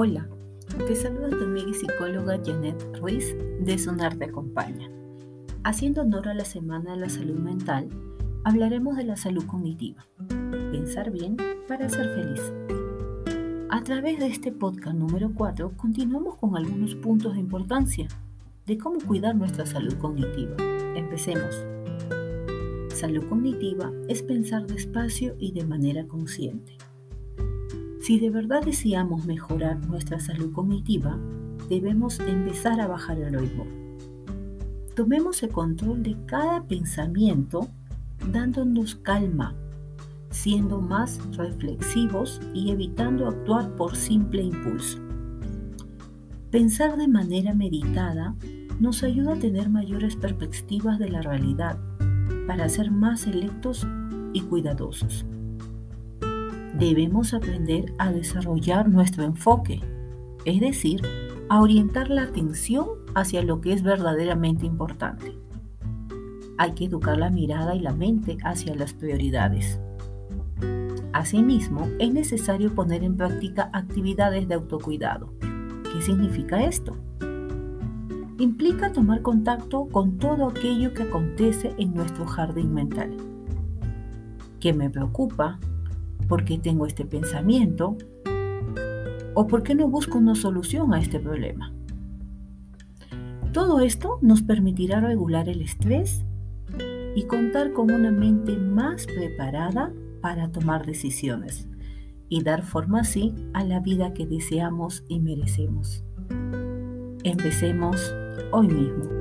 Te saluda tu amiga y psicóloga Janet Ruiz de Sonar Te Acompaña. Haciendo honor a la Semana de la Salud Mental, hablaremos de la salud cognitiva. Pensar bien para ser feliz. A través de este podcast número 4 continuamos con algunos puntos de importancia de cómo cuidar nuestra salud cognitiva. Empecemos. Salud cognitiva es pensar despacio y de manera consciente. Si de verdad deseamos mejorar nuestra salud cognitiva, debemos empezar a bajar el ritmo. Tomemos el control de cada pensamiento dándonos calma, siendo más reflexivos y evitando actuar por simple impulso. Pensar de manera meditada nos ayuda a tener mayores perspectivas de la realidad para ser más selectos y cuidadosos debemos aprender a desarrollar nuestro enfoque, es decir, a orientar la atención hacia lo que es verdaderamente importante. Hay que educar la mirada y la mente hacia las prioridades. Asimismo, es necesario poner en práctica actividades de autocuidado. ¿Qué significa esto? Implica tomar contacto con todo aquello que acontece en nuestro jardín mental. ¿Qué me preocupa? Por qué tengo este pensamiento o por qué no busco una solución a este problema. Todo esto nos permitirá regular el estrés y contar con una mente más preparada para tomar decisiones y dar forma así a la vida que deseamos y merecemos. Empecemos hoy mismo.